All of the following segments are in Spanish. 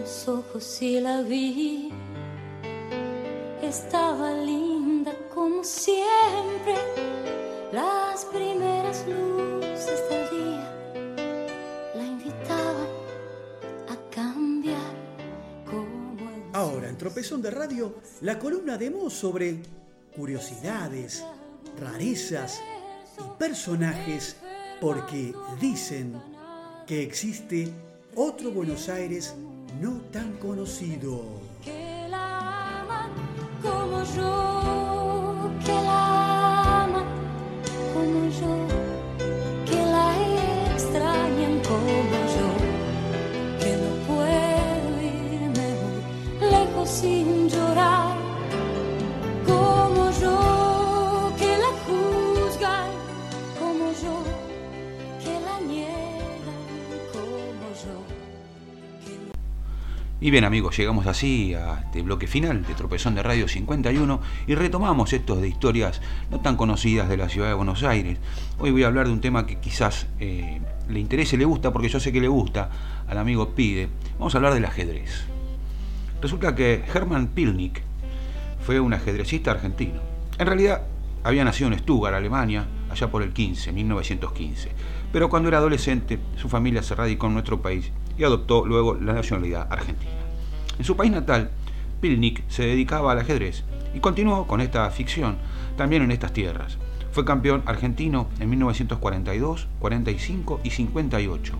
los ojos y la vi. Estaba linda como siempre, las primeras luces del día la invitaban a cambiar como el Ahora, en Tropezón de Radio, la columna de Mo sobre curiosidades, rarezas y personajes porque dicen que existe otro Buenos Aires no tan conocido. que la aman como yo, Y bien amigos, llegamos así a este bloque final de Tropezón de Radio 51 y retomamos estos de historias no tan conocidas de la ciudad de Buenos Aires. Hoy voy a hablar de un tema que quizás eh, le interese le gusta, porque yo sé que le gusta al amigo Pide. Vamos a hablar del ajedrez. Resulta que Hermann Pilnik fue un ajedrecista argentino. En realidad había nacido en Stuttgart, Alemania, allá por el 15, 1915. Pero cuando era adolescente, su familia se radicó en nuestro país y adoptó luego la nacionalidad argentina. En su país natal, Pilnik se dedicaba al ajedrez y continuó con esta ficción también en estas tierras. Fue campeón argentino en 1942, 45 y 58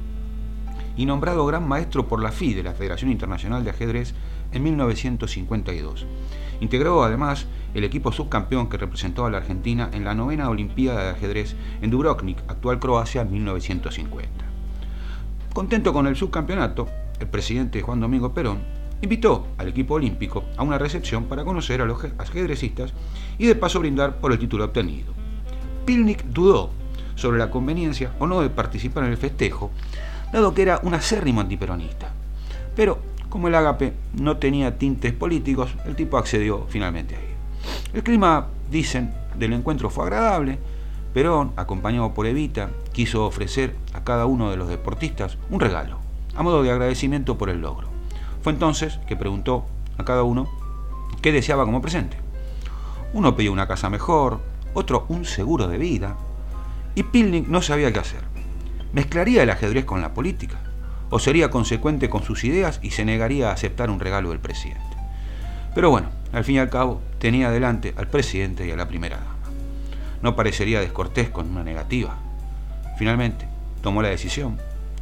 y nombrado gran maestro por la FI de la Federación Internacional de Ajedrez en 1952. Integró además el equipo subcampeón que representó a la Argentina en la novena Olimpiada de Ajedrez en Dubrovnik, actual Croacia, en 1950. Contento con el subcampeonato, el presidente Juan Domingo Perón invitó al equipo olímpico a una recepción para conocer a los ajedrecistas y de paso brindar por el título obtenido. Pilnik dudó sobre la conveniencia o no de participar en el festejo, dado que era un acérrimo antiperonista. Pero como el ágape no tenía tintes políticos, el tipo accedió finalmente a ir. El clima, dicen, del encuentro fue agradable. Perón, acompañado por Evita, quiso ofrecer a cada uno de los deportistas un regalo, a modo de agradecimiento por el logro. Fue entonces que preguntó a cada uno qué deseaba como presente. Uno pidió una casa mejor, otro un seguro de vida, y Pilnik no sabía qué hacer. ¿Mezclaría el ajedrez con la política? ¿O sería consecuente con sus ideas y se negaría a aceptar un regalo del presidente? Pero bueno, al fin y al cabo, tenía delante al presidente y a la primera. No parecería descortés con una negativa. Finalmente, tomó la decisión,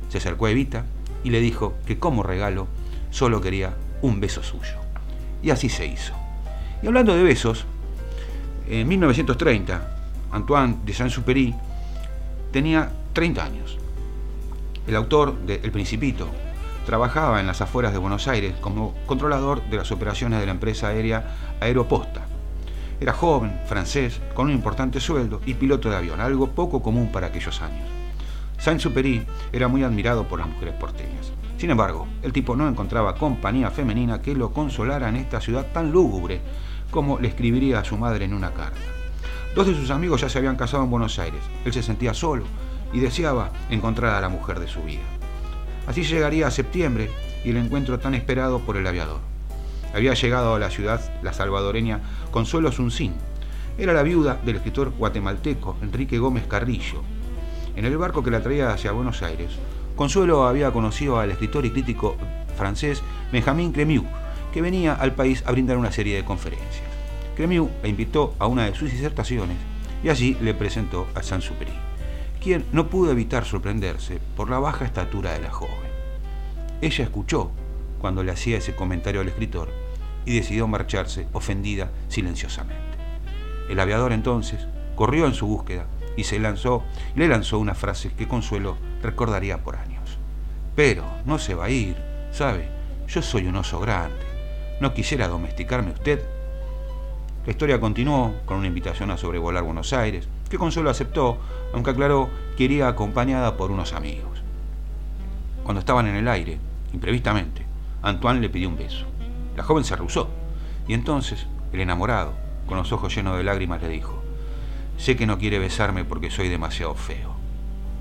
se acercó a Evita y le dijo que como regalo solo quería un beso suyo. Y así se hizo. Y hablando de besos, en 1930, Antoine de Saint-Supéry tenía 30 años. El autor de El Principito trabajaba en las afueras de Buenos Aires como controlador de las operaciones de la empresa aérea Aeroposta. Era joven, francés, con un importante sueldo y piloto de avión, algo poco común para aquellos años. Saint-Supéry era muy admirado por las mujeres porteñas. Sin embargo, el tipo no encontraba compañía femenina que lo consolara en esta ciudad tan lúgubre como le escribiría a su madre en una carta. Dos de sus amigos ya se habían casado en Buenos Aires. Él se sentía solo y deseaba encontrar a la mujer de su vida. Así llegaría a septiembre y el encuentro tan esperado por el aviador. Había llegado a la ciudad la salvadoreña Consuelo Suncín. Era la viuda del escritor guatemalteco Enrique Gómez Carrillo. En el barco que la traía hacia Buenos Aires, Consuelo había conocido al escritor y crítico francés Benjamin Cremieux, que venía al país a brindar una serie de conferencias. Cremieux la invitó a una de sus disertaciones y allí le presentó a Saint-Supéry, quien no pudo evitar sorprenderse por la baja estatura de la joven. Ella escuchó cuando le hacía ese comentario al escritor y decidió marcharse ofendida silenciosamente. El aviador entonces corrió en su búsqueda y se lanzó y le lanzó una frase que Consuelo recordaría por años. Pero no se va a ir, ¿sabe? Yo soy un oso grande. ¿No quisiera domesticarme usted? La historia continuó con una invitación a sobrevolar Buenos Aires, que Consuelo aceptó, aunque aclaró que iría acompañada por unos amigos. Cuando estaban en el aire, imprevistamente, Antoine le pidió un beso. La joven se rehusó, y entonces el enamorado, con los ojos llenos de lágrimas, le dijo, sé que no quiere besarme porque soy demasiado feo.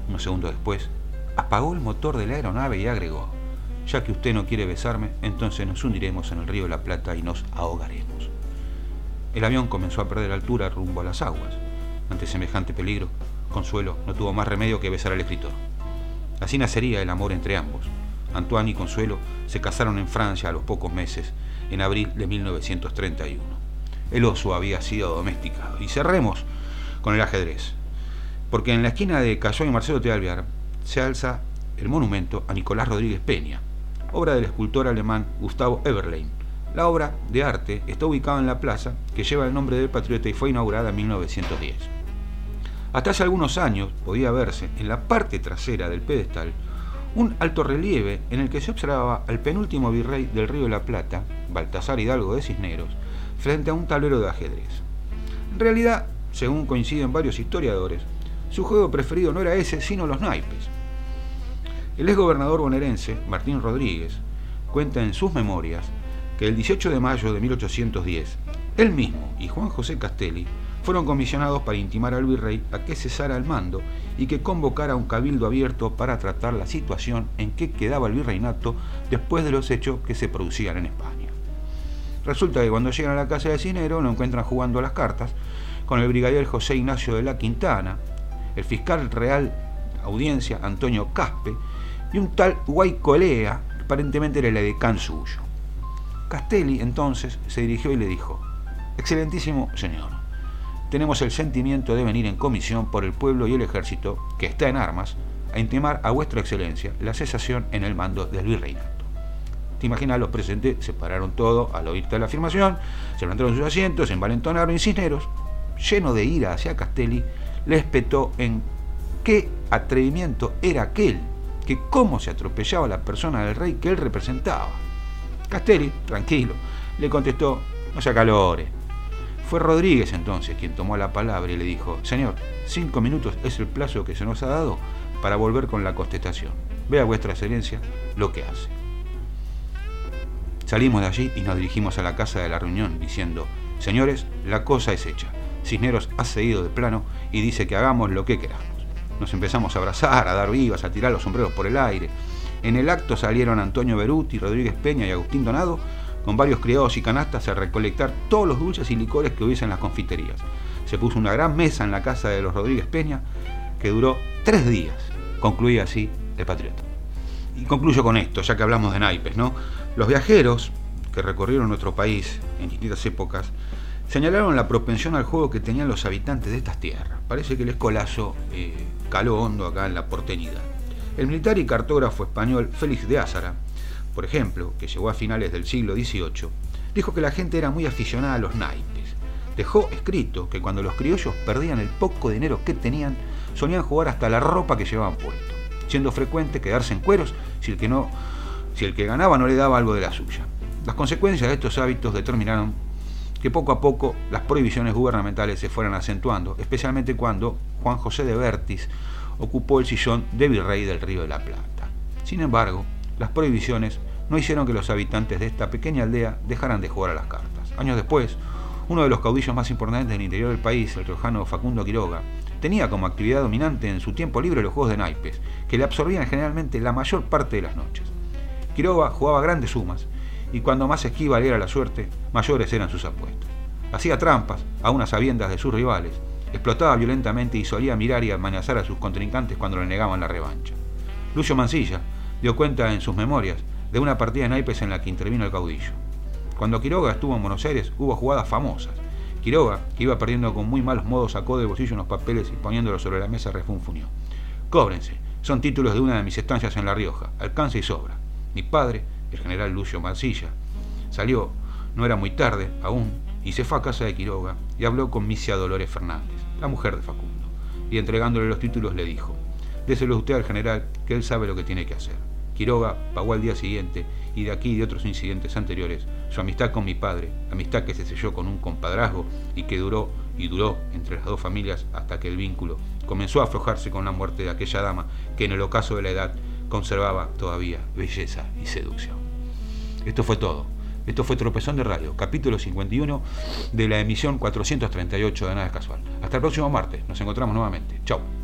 Unos segundos después, apagó el motor de la aeronave y agregó, ya que usted no quiere besarme, entonces nos hundiremos en el río de la Plata y nos ahogaremos. El avión comenzó a perder altura rumbo a las aguas. Ante semejante peligro, Consuelo no tuvo más remedio que besar al escritor. Así nacería el amor entre ambos. Antoine y Consuelo se casaron en Francia a los pocos meses, en abril de 1931. El oso había sido domesticado. Y cerremos con el ajedrez. Porque en la esquina de Cayó y Marcelo Tealviar se alza el monumento a Nicolás Rodríguez Peña, obra del escultor alemán Gustavo Eberlein. La obra de arte está ubicada en la plaza que lleva el nombre del patriota y fue inaugurada en 1910. Hasta hace algunos años podía verse en la parte trasera del pedestal un alto relieve en el que se observaba al penúltimo virrey del Río de la Plata, Baltasar Hidalgo de Cisneros, frente a un tablero de ajedrez. En realidad, según coinciden varios historiadores, su juego preferido no era ese, sino los naipes. El exgobernador bonaerense, Martín Rodríguez, cuenta en sus memorias que el 18 de mayo de 1810, él mismo y Juan José Castelli fueron comisionados para intimar al virrey a que cesara el mando y que convocara un cabildo abierto para tratar la situación en que quedaba el virreinato después de los hechos que se producían en España. Resulta que cuando llegan a la casa de Cinero lo encuentran jugando las cartas con el brigadier José Ignacio de la Quintana, el fiscal real audiencia Antonio Caspe y un tal Guaycolea, que aparentemente era el edecán suyo. Castelli entonces se dirigió y le dijo, Excelentísimo señor, tenemos el sentimiento de venir en comisión por el pueblo y el ejército, que está en armas, a intimar a vuestra excelencia la cesación en el mando del virreinato. Te imaginas, los presentes se pararon todo al oírte la afirmación, se levantaron sus asientos, se envalentonaron y Cisneros, lleno de ira hacia Castelli, le espetó en qué atrevimiento era aquel que cómo se atropellaba la persona del rey que él representaba. Castelli, tranquilo, le contestó, no se acalore. Fue Rodríguez entonces quien tomó la palabra y le dijo, Señor, cinco minutos es el plazo que se nos ha dado para volver con la contestación. Vea vuestra excelencia lo que hace. Salimos de allí y nos dirigimos a la casa de la reunión diciendo, Señores, la cosa es hecha. Cisneros ha cedido de plano y dice que hagamos lo que queramos. Nos empezamos a abrazar, a dar vivas, a tirar los sombreros por el aire. En el acto salieron Antonio Beruti, Rodríguez Peña y Agustín Donado con varios criados y canastas a recolectar todos los dulces y licores que hubiese en las confiterías. Se puso una gran mesa en la casa de los Rodríguez Peña que duró tres días. Concluía así el patriota. Y concluyo con esto, ya que hablamos de naipes, ¿no? Los viajeros que recorrieron nuestro país en distintas épocas señalaron la propensión al juego que tenían los habitantes de estas tierras. Parece que el escolazo eh, caló hondo acá en la porteñidad. El militar y cartógrafo español Félix de Ázara, por ejemplo, que llegó a finales del siglo XVIII, dijo que la gente era muy aficionada a los naipes. Dejó escrito que cuando los criollos perdían el poco dinero que tenían, solían jugar hasta la ropa que llevaban puesto, siendo frecuente quedarse en cueros si el que, no, si el que ganaba no le daba algo de la suya. Las consecuencias de estos hábitos determinaron que poco a poco las prohibiciones gubernamentales se fueran acentuando, especialmente cuando Juan José de Vértiz ocupó el sillón de virrey del Río de la Plata. Sin embargo, las prohibiciones no hicieron que los habitantes de esta pequeña aldea dejaran de jugar a las cartas. Años después, uno de los caudillos más importantes del interior del país, el riojano Facundo Quiroga, tenía como actividad dominante en su tiempo libre los juegos de naipes, que le absorbían generalmente la mayor parte de las noches. Quiroga jugaba grandes sumas y cuando más esquiva era la suerte, mayores eran sus apuestas. Hacía trampas, a unas sabiendas de sus rivales, explotaba violentamente y solía mirar y amenazar a sus contrincantes cuando le negaban la revancha. Lucio Mancilla dio cuenta en sus memorias de una partida de naipes en la que intervino el caudillo. Cuando Quiroga estuvo en Buenos Aires hubo jugadas famosas. Quiroga, que iba perdiendo con muy malos modos, sacó del bolsillo unos papeles y poniéndolos sobre la mesa refunfunió. Cóbrense, son títulos de una de mis estancias en La Rioja, alcance y sobra. Mi padre el general Lucio Mancilla. Salió, no era muy tarde aún, y se fue a casa de Quiroga y habló con Misia Dolores Fernández, la mujer de Facundo, y entregándole los títulos le dijo, déselo usted al general, que él sabe lo que tiene que hacer. Quiroga pagó al día siguiente, y de aquí y de otros incidentes anteriores, su amistad con mi padre, amistad que se selló con un compadrazgo y que duró y duró entre las dos familias hasta que el vínculo comenzó a aflojarse con la muerte de aquella dama que en el ocaso de la edad conservaba todavía belleza y seducción. Esto fue todo. Esto fue Tropezón de Radio, capítulo 51 de la emisión 438 de Nada Casual. Hasta el próximo martes. Nos encontramos nuevamente. Chao.